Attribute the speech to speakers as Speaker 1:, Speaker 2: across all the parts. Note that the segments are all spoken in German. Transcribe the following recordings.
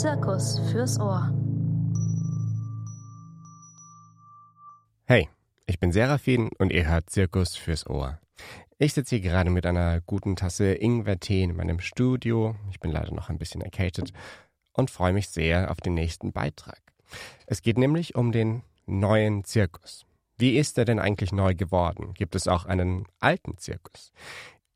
Speaker 1: Zirkus fürs Ohr.
Speaker 2: Hey, ich bin Seraphin und ihr hört Zirkus fürs Ohr. Ich sitze hier gerade mit einer guten Tasse Ingwertee in meinem Studio. Ich bin leider noch ein bisschen erkältet und freue mich sehr auf den nächsten Beitrag. Es geht nämlich um den neuen Zirkus. Wie ist er denn eigentlich neu geworden? Gibt es auch einen alten Zirkus?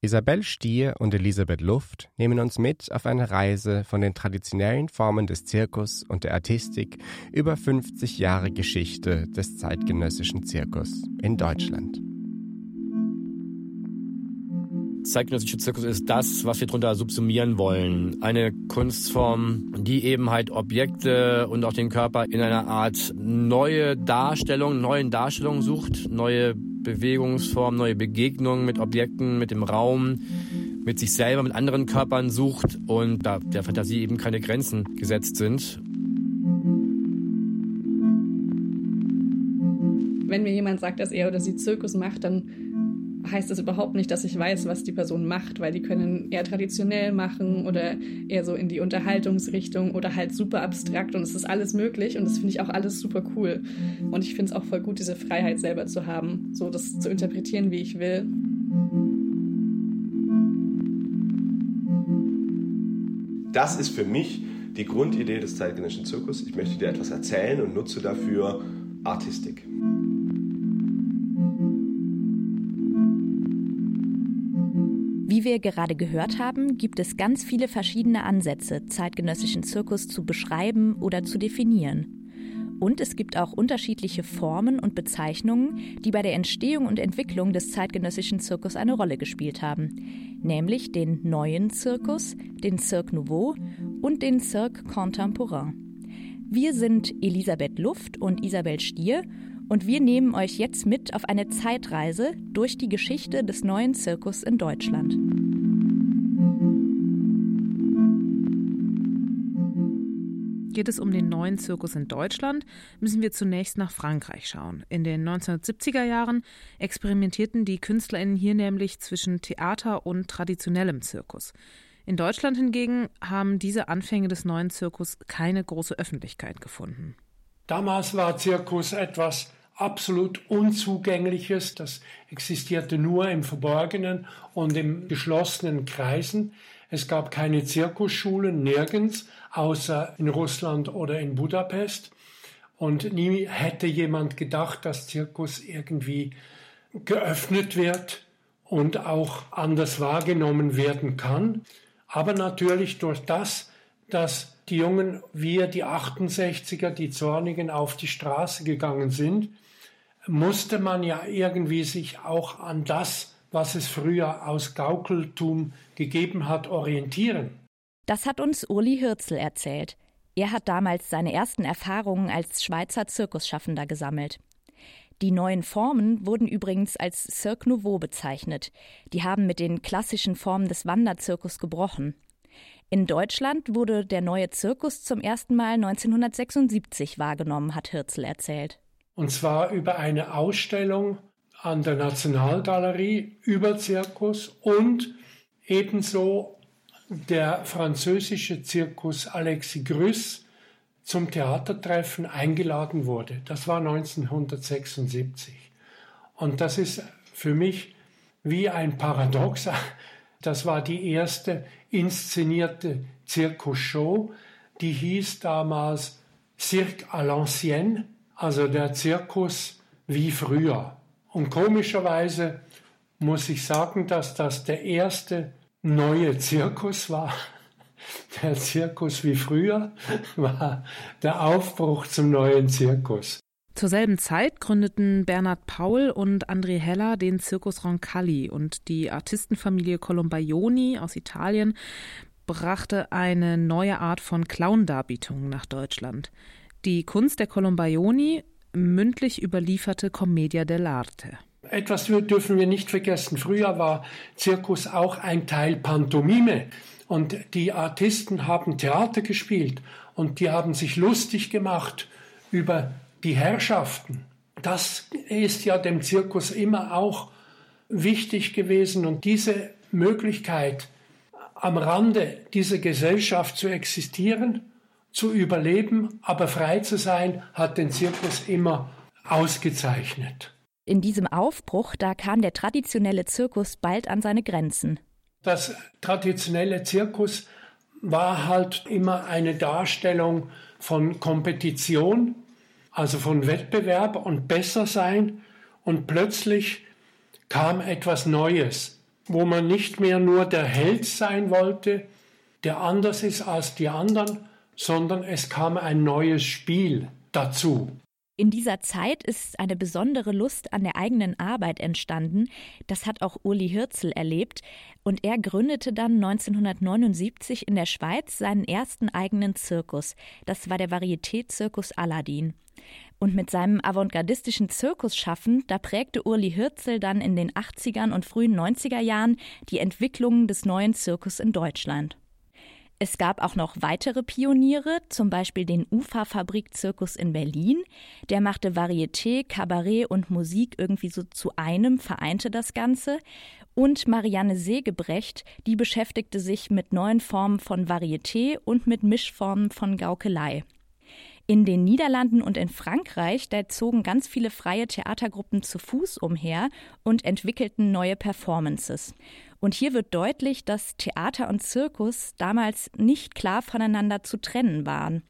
Speaker 2: Isabel Stier und Elisabeth Luft nehmen uns mit auf eine Reise von den traditionellen Formen des Zirkus und der Artistik über 50 Jahre Geschichte des zeitgenössischen Zirkus in Deutschland.
Speaker 3: zeitgenössische Zirkus ist das, was wir darunter subsumieren wollen. Eine Kunstform, die eben halt Objekte und auch den Körper in einer Art neue Darstellung, neuen Darstellungen sucht, neue Bewegungsformen, neue Begegnungen mit Objekten, mit dem Raum, mit sich selber, mit anderen Körpern sucht und da der Fantasie eben keine Grenzen gesetzt sind.
Speaker 4: Wenn mir jemand sagt, dass er oder sie Zirkus macht, dann heißt das überhaupt nicht, dass ich weiß, was die Person macht, weil die können eher traditionell machen oder eher so in die Unterhaltungsrichtung oder halt super abstrakt und es ist alles möglich und das finde ich auch alles super cool. Und ich finde es auch voll gut, diese Freiheit selber zu haben, so das zu interpretieren, wie ich will.
Speaker 5: Das ist für mich die Grundidee des zeitgenössischen Zirkus. Ich möchte dir etwas erzählen und nutze dafür Artistik.
Speaker 6: Wie wir gerade gehört haben, gibt es ganz viele verschiedene Ansätze, zeitgenössischen Zirkus zu beschreiben oder zu definieren. Und es gibt auch unterschiedliche Formen und Bezeichnungen, die bei der Entstehung und Entwicklung des zeitgenössischen Zirkus eine Rolle gespielt haben, nämlich den neuen Zirkus, den Cirque Nouveau und den Cirque Contemporain. Wir sind Elisabeth Luft und Isabel Stier und wir nehmen euch jetzt mit auf eine Zeitreise durch die Geschichte des neuen Zirkus in Deutschland.
Speaker 7: Geht es um den neuen Zirkus in Deutschland, müssen wir zunächst nach Frankreich schauen. In den 1970er Jahren experimentierten die KünstlerInnen hier nämlich zwischen Theater und traditionellem Zirkus. In Deutschland hingegen haben diese Anfänge des neuen Zirkus keine große Öffentlichkeit gefunden.
Speaker 8: Damals war Zirkus etwas absolut Unzugängliches. Das existierte nur im Verborgenen und in geschlossenen Kreisen. Es gab keine Zirkusschulen, nirgends, außer in Russland oder in Budapest. Und nie hätte jemand gedacht, dass Zirkus irgendwie geöffnet wird und auch anders wahrgenommen werden kann. Aber natürlich durch das, dass die Jungen, wir, die 68er, die Zornigen, auf die Straße gegangen sind, musste man ja irgendwie sich auch an das, was es früher aus Gaukeltum gegeben hat, orientieren.
Speaker 6: Das hat uns Uli Hürzel erzählt. Er hat damals seine ersten Erfahrungen als Schweizer Zirkusschaffender gesammelt. Die neuen Formen wurden übrigens als Cirque Nouveau bezeichnet. Die haben mit den klassischen Formen des Wanderzirkus gebrochen. In Deutschland wurde der neue Zirkus zum ersten Mal 1976 wahrgenommen, hat Hirzel erzählt.
Speaker 8: Und zwar über eine Ausstellung an der Nationalgalerie über Zirkus und ebenso der französische Zirkus Alexis Grüss zum Theatertreffen eingeladen wurde. Das war 1976. Und das ist für mich wie ein Paradox. Das war die erste inszenierte Zirkusshow, die hieß damals Cirque à l'ancienne, also der Zirkus wie früher. Und komischerweise muss ich sagen, dass das der erste neue Zirkus war. Der Zirkus wie früher war der Aufbruch zum neuen Zirkus.
Speaker 7: Zur selben Zeit gründeten Bernhard Paul und André Heller den Circus Roncalli und die Artistenfamilie Colombaioni aus Italien brachte eine neue Art von Clown-Darbietungen nach Deutschland. Die Kunst der Colombaioni mündlich überlieferte Commedia dell'arte.
Speaker 8: Etwas dürfen wir nicht vergessen. Früher war Zirkus auch ein Teil Pantomime. Und die Artisten haben Theater gespielt und die haben sich lustig gemacht über die Herrschaften. Das ist ja dem Zirkus immer auch wichtig gewesen und diese Möglichkeit, am Rande dieser Gesellschaft zu existieren, zu überleben, aber frei zu sein, hat den Zirkus immer ausgezeichnet.
Speaker 6: In diesem Aufbruch, da kam der traditionelle Zirkus bald an seine Grenzen.
Speaker 8: Das traditionelle Zirkus war halt immer eine Darstellung von Kompetition, also von Wettbewerb und Bessersein. Und plötzlich kam etwas Neues, wo man nicht mehr nur der Held sein wollte, der anders ist als die anderen, sondern es kam ein neues Spiel dazu.
Speaker 6: In dieser Zeit ist eine besondere Lust an der eigenen Arbeit entstanden. Das hat auch Uli Hirzel erlebt. Und er gründete dann 1979 in der Schweiz seinen ersten eigenen Zirkus. Das war der Varieté-Zirkus Aladdin. Und mit seinem avantgardistischen Zirkusschaffen, da prägte Uli Hirzel dann in den 80ern und frühen 90er Jahren die Entwicklungen des neuen Zirkus in Deutschland. Es gab auch noch weitere Pioniere, zum Beispiel den Ufa-Fabrik-Zirkus in Berlin. Der machte Varieté, Kabarett und Musik irgendwie so zu einem, vereinte das Ganze. Und Marianne Segebrecht, die beschäftigte sich mit neuen Formen von Varieté und mit Mischformen von Gaukelei. In den Niederlanden und in Frankreich, da zogen ganz viele freie Theatergruppen zu Fuß umher und entwickelten neue Performances. Und hier wird deutlich, dass Theater und Zirkus damals nicht klar voneinander zu trennen waren.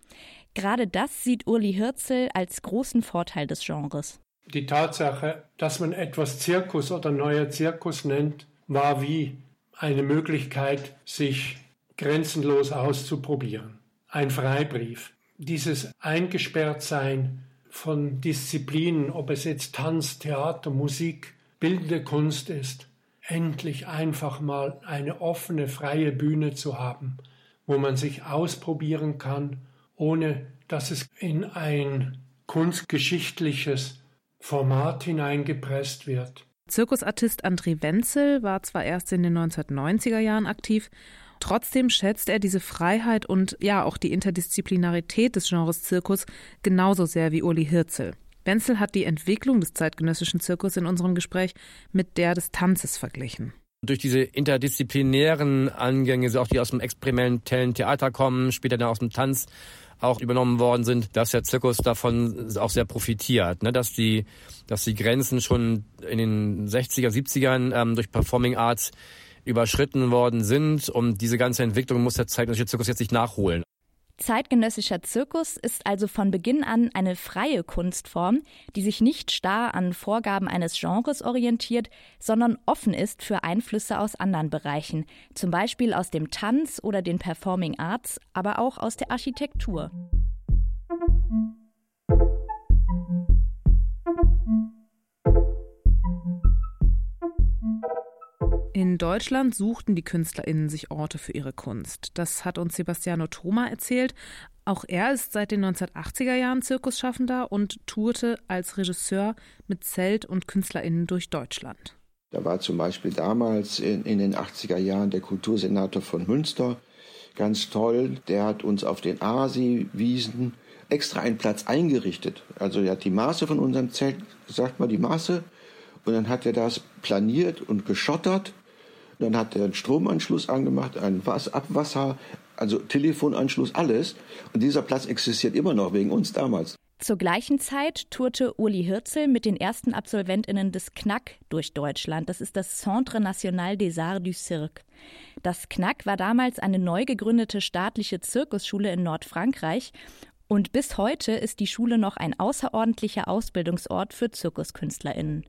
Speaker 6: Gerade das sieht Uli Hirzel als großen Vorteil des Genres.
Speaker 8: Die Tatsache, dass man etwas Zirkus oder neuer Zirkus nennt, war wie eine Möglichkeit, sich grenzenlos auszuprobieren. Ein Freibrief. Dieses Eingesperrtsein von Disziplinen, ob es jetzt Tanz, Theater, Musik, bildende Kunst ist, endlich einfach mal eine offene, freie Bühne zu haben, wo man sich ausprobieren kann, ohne dass es in ein kunstgeschichtliches Format hineingepresst wird.
Speaker 7: Zirkusartist André Wenzel war zwar erst in den 1990er Jahren aktiv, trotzdem schätzt er diese Freiheit und ja auch die Interdisziplinarität des Genres Zirkus genauso sehr wie Uli Hirzel. Wenzel hat die Entwicklung des zeitgenössischen Zirkus in unserem Gespräch mit der des Tanzes verglichen.
Speaker 3: Durch diese interdisziplinären Angänge, so auch die aus dem experimentellen Theater kommen, später dann aus dem Tanz auch übernommen worden sind, dass der Zirkus davon auch sehr profitiert, ne? dass die, dass die Grenzen schon in den 60er, 70ern ähm, durch Performing Arts überschritten worden sind und diese ganze Entwicklung muss der zeitgenössische Zirkus jetzt nicht nachholen.
Speaker 6: Zeitgenössischer Zirkus ist also von Beginn an eine freie Kunstform, die sich nicht starr an Vorgaben eines Genres orientiert, sondern offen ist für Einflüsse aus anderen Bereichen, zum Beispiel aus dem Tanz oder den Performing Arts, aber auch aus der Architektur.
Speaker 7: In Deutschland suchten die KünstlerInnen sich Orte für ihre Kunst. Das hat uns Sebastiano Thoma erzählt. Auch er ist seit den 1980er Jahren Zirkusschaffender und tourte als Regisseur mit Zelt- und KünstlerInnen durch Deutschland.
Speaker 1: Da war zum Beispiel damals in, in den 80er Jahren der Kultursenator von Münster ganz toll. Der hat uns auf den Asi-Wiesen extra einen Platz eingerichtet. Also er hat die Maße von unserem Zelt, sagt mal die Maße, und dann hat er das planiert und geschottert dann hat er einen Stromanschluss angemacht, einen Abwasser, also Telefonanschluss, alles. Und dieser Platz existiert immer noch wegen uns damals.
Speaker 6: Zur gleichen Zeit tourte Uli Hirzel mit den ersten AbsolventInnen des KNAC durch Deutschland. Das ist das Centre National des Arts du Cirque. Das KNAC war damals eine neu gegründete staatliche Zirkusschule in Nordfrankreich und bis heute ist die Schule noch ein außerordentlicher Ausbildungsort für ZirkuskünstlerInnen.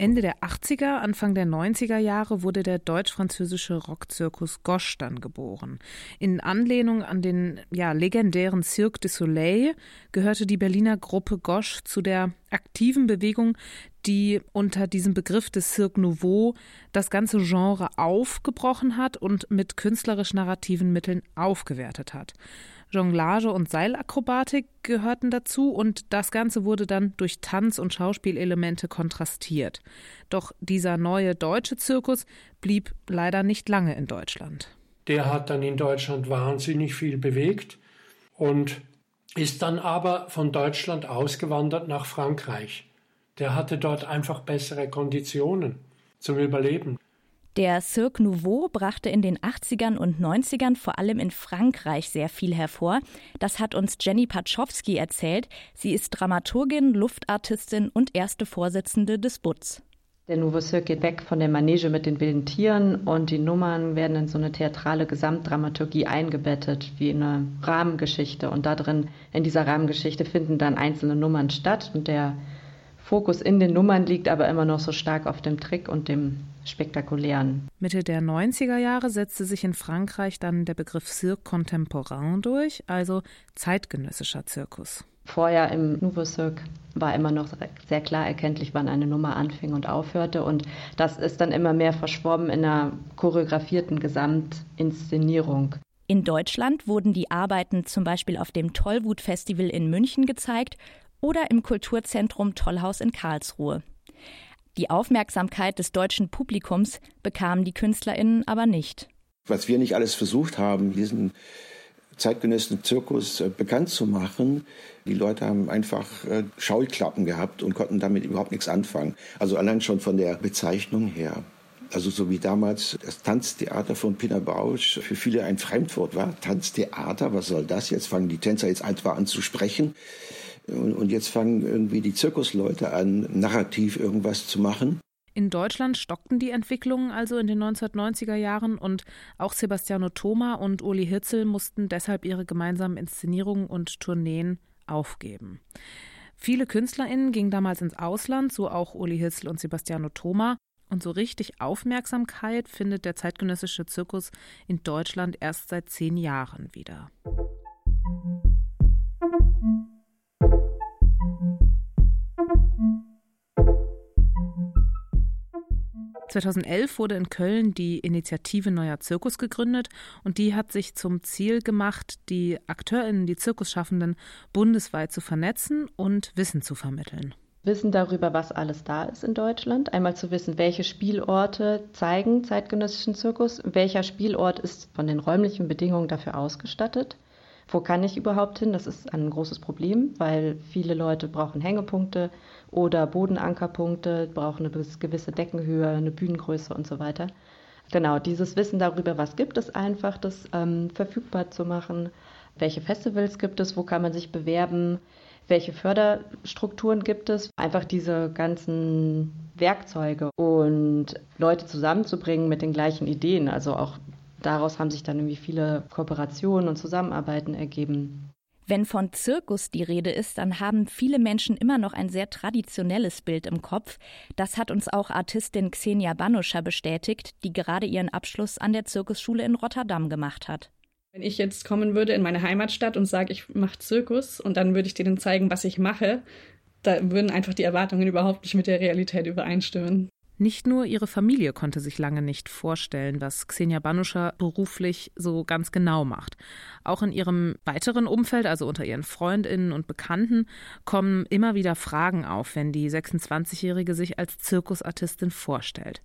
Speaker 7: Ende der 80er, Anfang der 90er Jahre wurde der deutsch-französische Rockzirkus Gosch dann geboren. In Anlehnung an den ja, legendären Cirque du Soleil gehörte die Berliner Gruppe Gosch zu der aktiven Bewegung, die unter diesem Begriff des Cirque Nouveau das ganze Genre aufgebrochen hat und mit künstlerisch narrativen Mitteln aufgewertet hat. Jonglage und Seilakrobatik gehörten dazu und das Ganze wurde dann durch Tanz- und Schauspielelemente kontrastiert. Doch dieser neue deutsche Zirkus blieb leider nicht lange in Deutschland.
Speaker 8: Der hat dann in Deutschland wahnsinnig viel bewegt und ist dann aber von Deutschland ausgewandert nach Frankreich. Der hatte dort einfach bessere Konditionen zum Überleben.
Speaker 6: Der Cirque Nouveau brachte in den 80ern und 90ern vor allem in Frankreich sehr viel hervor. Das hat uns Jenny Patschowski erzählt. Sie ist Dramaturgin, Luftartistin und erste Vorsitzende des BUTZ.
Speaker 9: Der Nouveau Cirque geht weg von der Manege mit den wilden Tieren und die Nummern werden in so eine theatrale Gesamtdramaturgie eingebettet, wie eine Rahmengeschichte. Und da drin, in dieser Rahmengeschichte, finden dann einzelne Nummern statt. Und der Fokus in den Nummern liegt aber immer noch so stark auf dem Trick und dem Spektakulären.
Speaker 7: Mitte der 90er Jahre setzte sich in Frankreich dann der Begriff Cirque Contemporain durch, also zeitgenössischer Zirkus.
Speaker 9: Vorher im Nouveau Cirque war immer noch sehr klar erkenntlich, wann eine Nummer anfing und aufhörte. Und das ist dann immer mehr verschwommen in einer choreografierten Gesamtinszenierung.
Speaker 6: In Deutschland wurden die Arbeiten zum Beispiel auf dem Tollwut Festival in München gezeigt oder im Kulturzentrum Tollhaus in Karlsruhe. Die Aufmerksamkeit des deutschen Publikums bekamen die KünstlerInnen aber nicht.
Speaker 1: Was wir nicht alles versucht haben, diesen zeitgenössischen Zirkus äh, bekannt zu machen. Die Leute haben einfach äh, Schauklappen gehabt und konnten damit überhaupt nichts anfangen. Also allein schon von der Bezeichnung her. Also so wie damals das Tanztheater von Pina Bausch für viele ein Fremdwort war. Tanztheater, was soll das? Jetzt fangen die Tänzer jetzt einfach an zu sprechen. Und, und jetzt fangen irgendwie die Zirkusleute an, narrativ irgendwas zu machen.
Speaker 7: In Deutschland stockten die Entwicklungen also in den 1990er Jahren und auch Sebastiano Thoma und Uli Hirzel mussten deshalb ihre gemeinsamen Inszenierungen und Tourneen aufgeben. Viele KünstlerInnen gingen damals ins Ausland, so auch Uli Hirzel und Sebastiano Thoma. Und so richtig Aufmerksamkeit findet der zeitgenössische Zirkus in Deutschland erst seit zehn Jahren wieder. 2011 wurde in Köln die Initiative Neuer Zirkus gegründet und die hat sich zum Ziel gemacht, die AkteurInnen, die Zirkusschaffenden bundesweit zu vernetzen und Wissen zu vermitteln.
Speaker 9: Wissen darüber, was alles da ist in Deutschland. Einmal zu wissen, welche Spielorte zeigen zeitgenössischen Zirkus, welcher Spielort ist von den räumlichen Bedingungen dafür ausgestattet. Wo kann ich überhaupt hin? Das ist ein großes Problem, weil viele Leute brauchen Hängepunkte, oder Bodenankerpunkte, brauchen eine gewisse Deckenhöhe, eine Bühnengröße und so weiter. Genau, dieses Wissen darüber, was gibt es einfach, das ähm, verfügbar zu machen. Welche Festivals gibt es, wo kann man sich bewerben, welche Förderstrukturen gibt es, einfach diese ganzen Werkzeuge und Leute zusammenzubringen mit den gleichen Ideen. Also auch daraus haben sich dann irgendwie viele Kooperationen und Zusammenarbeiten ergeben.
Speaker 6: Wenn von Zirkus die Rede ist, dann haben viele Menschen immer noch ein sehr traditionelles Bild im Kopf. Das hat uns auch Artistin Xenia Banuscher bestätigt, die gerade ihren Abschluss an der Zirkusschule in Rotterdam gemacht hat.
Speaker 4: Wenn ich jetzt kommen würde in meine Heimatstadt und sage, ich mache Zirkus und dann würde ich denen zeigen, was ich mache, da würden einfach die Erwartungen überhaupt nicht mit der Realität übereinstimmen.
Speaker 7: Nicht nur ihre Familie konnte sich lange nicht vorstellen, was Xenia Banuscher beruflich so ganz genau macht. Auch in ihrem weiteren Umfeld, also unter ihren Freundinnen und Bekannten, kommen immer wieder Fragen auf, wenn die 26-Jährige sich als Zirkusartistin vorstellt.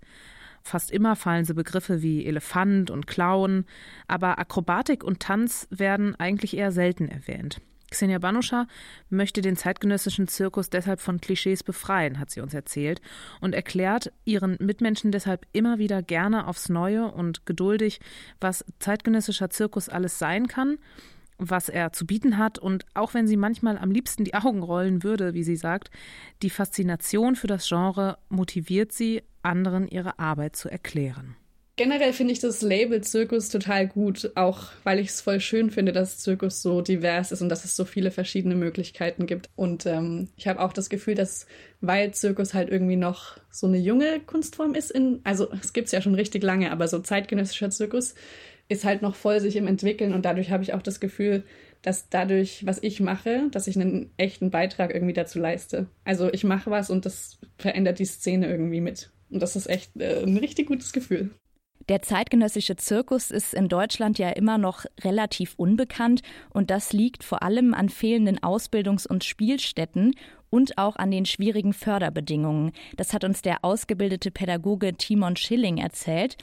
Speaker 7: Fast immer fallen so Begriffe wie Elefant und Clown, aber Akrobatik und Tanz werden eigentlich eher selten erwähnt. Xenia Banuscha möchte den zeitgenössischen Zirkus deshalb von Klischees befreien, hat sie uns erzählt, und erklärt ihren Mitmenschen deshalb immer wieder gerne aufs Neue und geduldig, was zeitgenössischer Zirkus alles sein kann, was er zu bieten hat und auch wenn sie manchmal am liebsten die Augen rollen würde, wie sie sagt, die Faszination für das Genre motiviert sie, anderen ihre Arbeit zu erklären.
Speaker 4: Generell finde ich das Label Zirkus total gut, auch weil ich es voll schön finde, dass Zirkus so divers ist und dass es so viele verschiedene Möglichkeiten gibt. Und ähm, ich habe auch das Gefühl, dass weil Zirkus halt irgendwie noch so eine junge Kunstform ist, in, also es gibt es ja schon richtig lange, aber so zeitgenössischer Zirkus ist halt noch voll sich im Entwickeln und dadurch habe ich auch das Gefühl, dass dadurch, was ich mache, dass ich einen echten Beitrag irgendwie dazu leiste. Also ich mache was und das verändert die Szene irgendwie mit. Und das ist echt äh, ein richtig gutes Gefühl.
Speaker 6: Der zeitgenössische Zirkus ist in Deutschland ja immer noch relativ unbekannt und das liegt vor allem an fehlenden Ausbildungs- und Spielstätten und auch an den schwierigen Förderbedingungen. Das hat uns der ausgebildete Pädagoge Timon Schilling erzählt.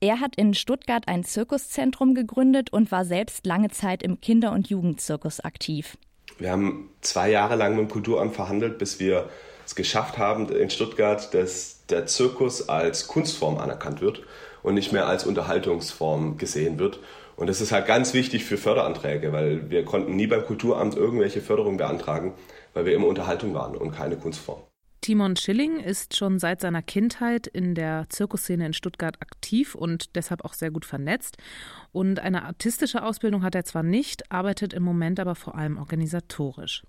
Speaker 6: Er hat in Stuttgart ein Zirkuszentrum gegründet und war selbst lange Zeit im Kinder- und Jugendzirkus aktiv.
Speaker 5: Wir haben zwei Jahre lang mit dem Kulturamt verhandelt, bis wir es geschafft haben in Stuttgart, dass der Zirkus als Kunstform anerkannt wird und nicht mehr als Unterhaltungsform gesehen wird. Und das ist halt ganz wichtig für Förderanträge, weil wir konnten nie beim Kulturamt irgendwelche Förderung beantragen, weil wir immer Unterhaltung waren und keine Kunstform.
Speaker 7: Timon Schilling ist schon seit seiner Kindheit in der Zirkusszene in Stuttgart aktiv und deshalb auch sehr gut vernetzt. Und eine artistische Ausbildung hat er zwar nicht, arbeitet im Moment aber vor allem organisatorisch.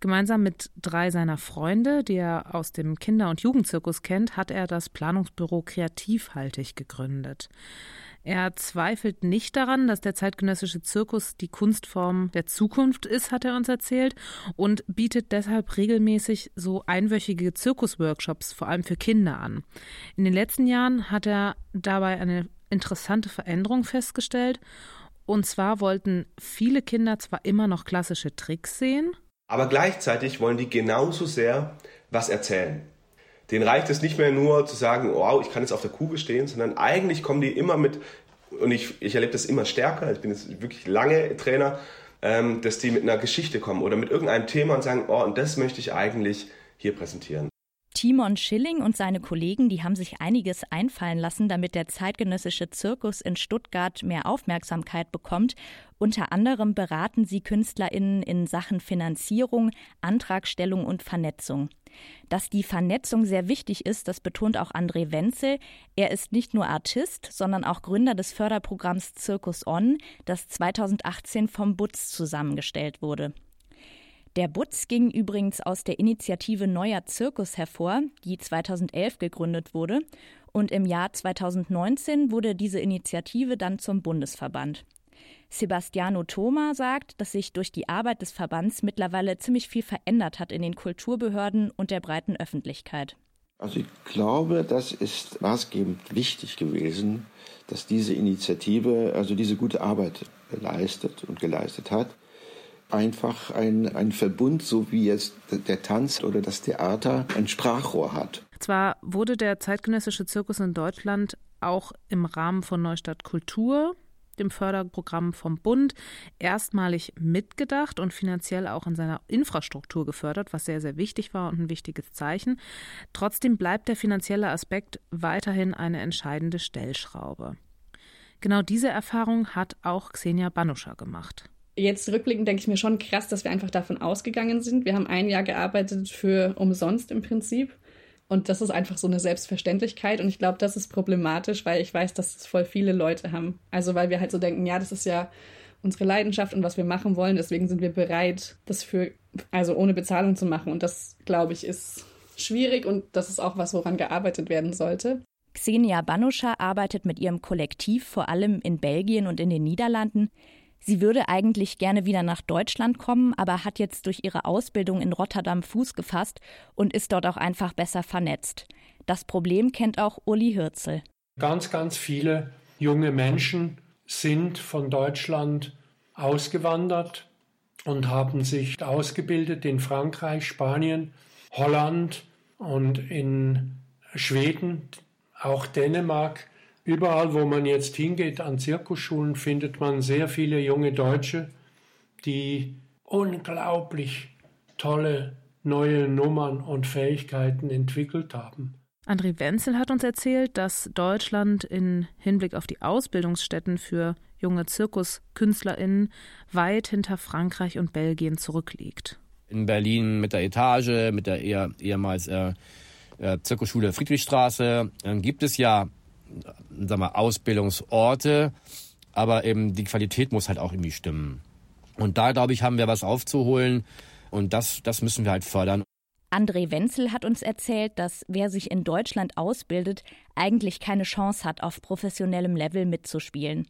Speaker 7: Gemeinsam mit drei seiner Freunde, die er aus dem Kinder- und Jugendzirkus kennt, hat er das Planungsbüro Kreativhaltig gegründet. Er zweifelt nicht daran, dass der zeitgenössische Zirkus die Kunstform der Zukunft ist, hat er uns erzählt, und bietet deshalb regelmäßig so einwöchige Zirkusworkshops, vor allem für Kinder, an. In den letzten Jahren hat er dabei eine interessante Veränderung festgestellt. Und zwar wollten viele Kinder zwar immer noch klassische Tricks sehen,
Speaker 5: aber gleichzeitig wollen die genauso sehr was erzählen. Den reicht es nicht mehr nur zu sagen, wow, ich kann jetzt auf der Kugel stehen, sondern eigentlich kommen die immer mit, und ich, ich erlebe das immer stärker, ich bin jetzt wirklich lange Trainer, ähm, dass die mit einer Geschichte kommen oder mit irgendeinem Thema und sagen, oh, und das möchte ich eigentlich hier präsentieren.
Speaker 6: Timon Schilling und seine Kollegen, die haben sich einiges einfallen lassen, damit der zeitgenössische Zirkus in Stuttgart mehr Aufmerksamkeit bekommt. Unter anderem beraten sie KünstlerInnen in Sachen Finanzierung, Antragstellung und Vernetzung. Dass die Vernetzung sehr wichtig ist, das betont auch André Wenzel. Er ist nicht nur Artist, sondern auch Gründer des Förderprogramms Zirkus On, das 2018 vom Butz zusammengestellt wurde. Der Butz ging übrigens aus der Initiative Neuer Zirkus hervor, die 2011 gegründet wurde. Und im Jahr 2019 wurde diese Initiative dann zum Bundesverband. Sebastiano Thoma sagt, dass sich durch die Arbeit des Verbands mittlerweile ziemlich viel verändert hat in den Kulturbehörden und der breiten Öffentlichkeit.
Speaker 1: Also ich glaube, das ist maßgebend wichtig gewesen, dass diese Initiative also diese gute Arbeit leistet und geleistet hat einfach ein, ein Verbund, so wie jetzt der Tanz oder das Theater ein Sprachrohr hat.
Speaker 7: Zwar wurde der zeitgenössische Zirkus in Deutschland auch im Rahmen von Neustadt Kultur, dem Förderprogramm vom Bund, erstmalig mitgedacht und finanziell auch in seiner Infrastruktur gefördert, was sehr, sehr wichtig war und ein wichtiges Zeichen. Trotzdem bleibt der finanzielle Aspekt weiterhin eine entscheidende Stellschraube. Genau diese Erfahrung hat auch Xenia Banuscher gemacht
Speaker 4: jetzt rückblickend denke ich mir schon krass, dass wir einfach davon ausgegangen sind. Wir haben ein Jahr gearbeitet für umsonst im Prinzip. Und das ist einfach so eine Selbstverständlichkeit. Und ich glaube, das ist problematisch, weil ich weiß, dass es voll viele Leute haben. Also weil wir halt so denken, ja, das ist ja unsere Leidenschaft und was wir machen wollen. Deswegen sind wir bereit, das für, also ohne Bezahlung zu machen. Und das, glaube ich, ist schwierig und das ist auch was, woran gearbeitet werden sollte.
Speaker 6: Xenia Banuscher arbeitet mit ihrem Kollektiv vor allem in Belgien und in den Niederlanden. Sie würde eigentlich gerne wieder nach Deutschland kommen, aber hat jetzt durch ihre Ausbildung in Rotterdam Fuß gefasst und ist dort auch einfach besser vernetzt. Das Problem kennt auch Uli Hürzel.
Speaker 8: Ganz, ganz viele junge Menschen sind von Deutschland ausgewandert und haben sich ausgebildet in Frankreich, Spanien, Holland und in Schweden, auch Dänemark Überall, wo man jetzt hingeht an Zirkusschulen, findet man sehr viele junge Deutsche, die unglaublich tolle neue Nummern und Fähigkeiten entwickelt haben.
Speaker 7: André Wenzel hat uns erzählt, dass Deutschland in Hinblick auf die Ausbildungsstätten für junge ZirkuskünstlerInnen weit hinter Frankreich und Belgien zurückliegt.
Speaker 3: In Berlin mit der Etage, mit der eher, ehemals äh, äh Zirkusschule Friedrichstraße, äh, gibt es ja sag mal, Ausbildungsorte, aber eben die Qualität muss halt auch irgendwie stimmen. Und da, glaube ich, haben wir was aufzuholen und das, das müssen wir halt fördern.
Speaker 6: André Wenzel hat uns erzählt, dass wer sich in Deutschland ausbildet, eigentlich keine Chance hat, auf professionellem Level mitzuspielen.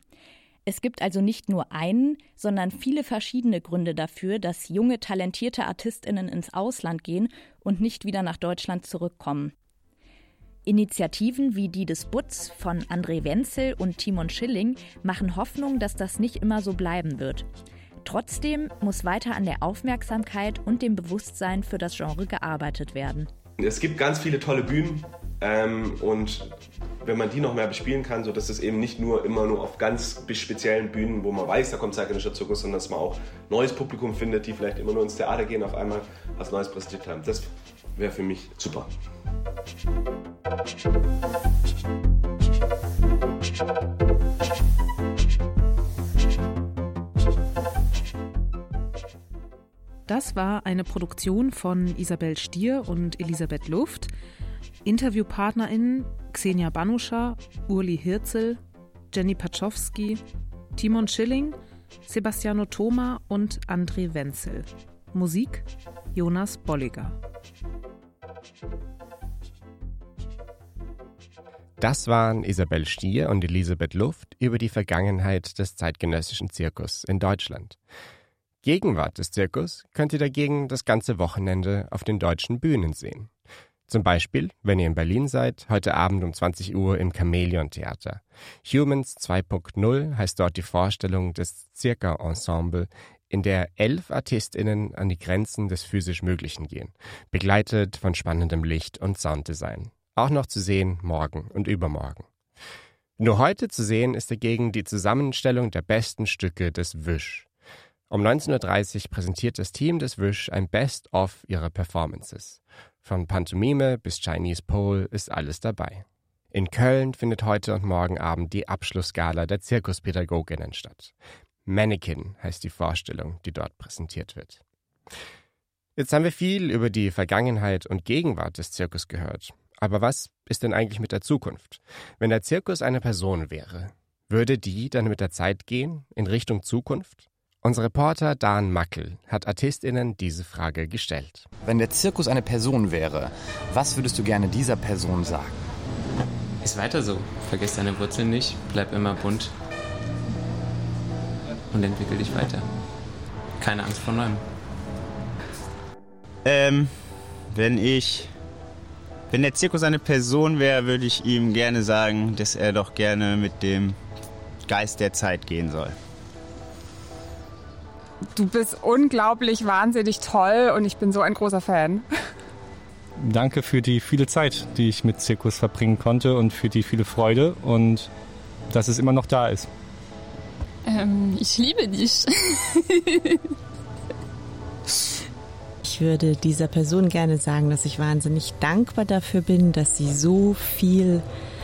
Speaker 6: Es gibt also nicht nur einen, sondern viele verschiedene Gründe dafür, dass junge, talentierte Artistinnen ins Ausland gehen und nicht wieder nach Deutschland zurückkommen. Initiativen wie die des Butz von André Wenzel und Timon Schilling machen Hoffnung, dass das nicht immer so bleiben wird. Trotzdem muss weiter an der Aufmerksamkeit und dem Bewusstsein für das Genre gearbeitet werden.
Speaker 5: Es gibt ganz viele tolle Bühnen ähm, und wenn man die noch mehr bespielen kann, so dass es eben nicht nur immer nur auf ganz speziellen Bühnen, wo man weiß, da kommt zeitgenössischer Zirkus, sondern dass man auch neues Publikum findet, die vielleicht immer nur ins Theater gehen, auf einmal als Neues präsentiert haben. Das wäre für mich super.
Speaker 7: Das war eine Produktion von Isabel Stier und Elisabeth Luft. InterviewpartnerInnen Xenia Banuscha, Urli Hirzel, Jenny Paczowski, Timon Schilling, Sebastiano Thoma und André Wenzel. Musik Jonas Bolliger.
Speaker 2: Das waren Isabel Stier und Elisabeth Luft über die Vergangenheit des zeitgenössischen Zirkus in Deutschland. Gegenwart des Zirkus könnt ihr dagegen das ganze Wochenende auf den deutschen Bühnen sehen. Zum Beispiel, wenn ihr in Berlin seid, heute Abend um 20 Uhr im Chamäleon Theater. Humans 2.0 heißt dort die Vorstellung des Circa-Ensemble, in der elf ArtistInnen an die Grenzen des physisch Möglichen gehen, begleitet von spannendem Licht und Sounddesign. Auch noch zu sehen morgen und übermorgen. Nur heute zu sehen ist dagegen die Zusammenstellung der besten Stücke des Wish. Um 19.30 Uhr präsentiert das Team des Wish ein Best-of ihrer Performances. Von Pantomime bis Chinese Pole ist alles dabei. In Köln findet heute und morgen Abend die Abschlussgala der Zirkuspädagoginnen statt. Mannequin heißt die Vorstellung, die dort präsentiert wird. Jetzt haben wir viel über die Vergangenheit und Gegenwart des Zirkus gehört. Aber was ist denn eigentlich mit der Zukunft? Wenn der Zirkus eine Person wäre, würde die dann mit der Zeit gehen in Richtung Zukunft? Unser Reporter Dan Mackel hat ArtistInnen diese Frage gestellt.
Speaker 10: Wenn der Zirkus eine Person wäre, was würdest du gerne dieser Person sagen?
Speaker 11: Ist weiter so. Vergiss deine Wurzeln nicht, bleib immer bunt und entwickel dich weiter. Keine Angst vor Neuem.
Speaker 12: Ähm, wenn ich. Wenn der Zirkus eine Person wäre, würde ich ihm gerne sagen, dass er doch gerne mit dem Geist der Zeit gehen soll.
Speaker 13: Du bist unglaublich wahnsinnig toll und ich bin so ein großer Fan.
Speaker 14: Danke für die viele Zeit, die ich mit Zirkus verbringen konnte und für die viele Freude und dass es immer noch da ist.
Speaker 15: Ähm, ich liebe dich.
Speaker 16: ich würde dieser Person gerne sagen, dass ich wahnsinnig dankbar dafür bin, dass sie so viel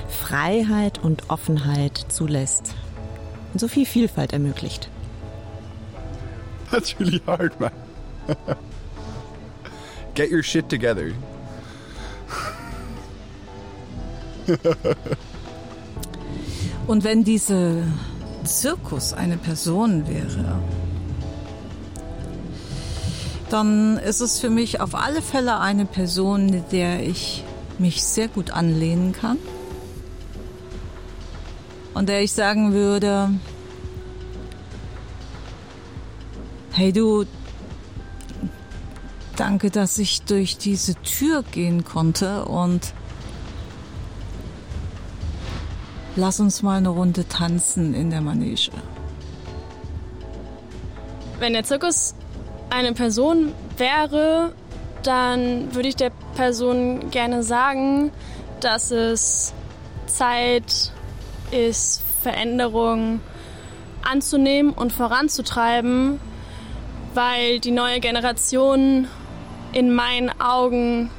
Speaker 16: Freiheit und Offenheit zulässt und so viel Vielfalt ermöglicht.
Speaker 17: That's really hard, man. Get your shit together.
Speaker 18: Und wenn diese Zirkus eine Person wäre, dann ist es für mich auf alle Fälle eine Person, der ich mich sehr gut anlehnen kann. Und der ich sagen würde, Hey du, danke, dass ich durch diese Tür gehen konnte und lass uns mal eine Runde tanzen in der Manege.
Speaker 15: Wenn der Zirkus eine Person wäre, dann würde ich der Person gerne sagen, dass es Zeit ist, Veränderung anzunehmen und voranzutreiben weil die neue Generation in meinen Augen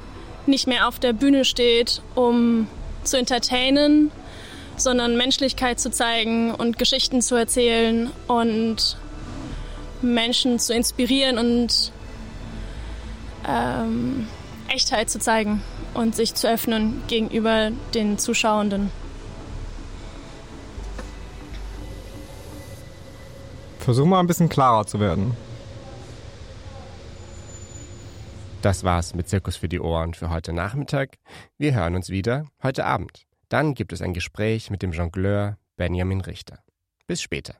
Speaker 15: nicht mehr auf der Bühne steht, um zu entertainen, sondern Menschlichkeit zu zeigen und Geschichten zu erzählen und Menschen zu inspirieren und ähm, Echtheit zu zeigen und sich zu öffnen gegenüber den Zuschauenden.
Speaker 14: Versuch mal ein bisschen klarer zu werden.
Speaker 2: Das war's mit Zirkus für die Ohren für heute Nachmittag. Wir hören uns wieder heute Abend. Dann gibt es ein Gespräch mit dem Jongleur Benjamin Richter. Bis später.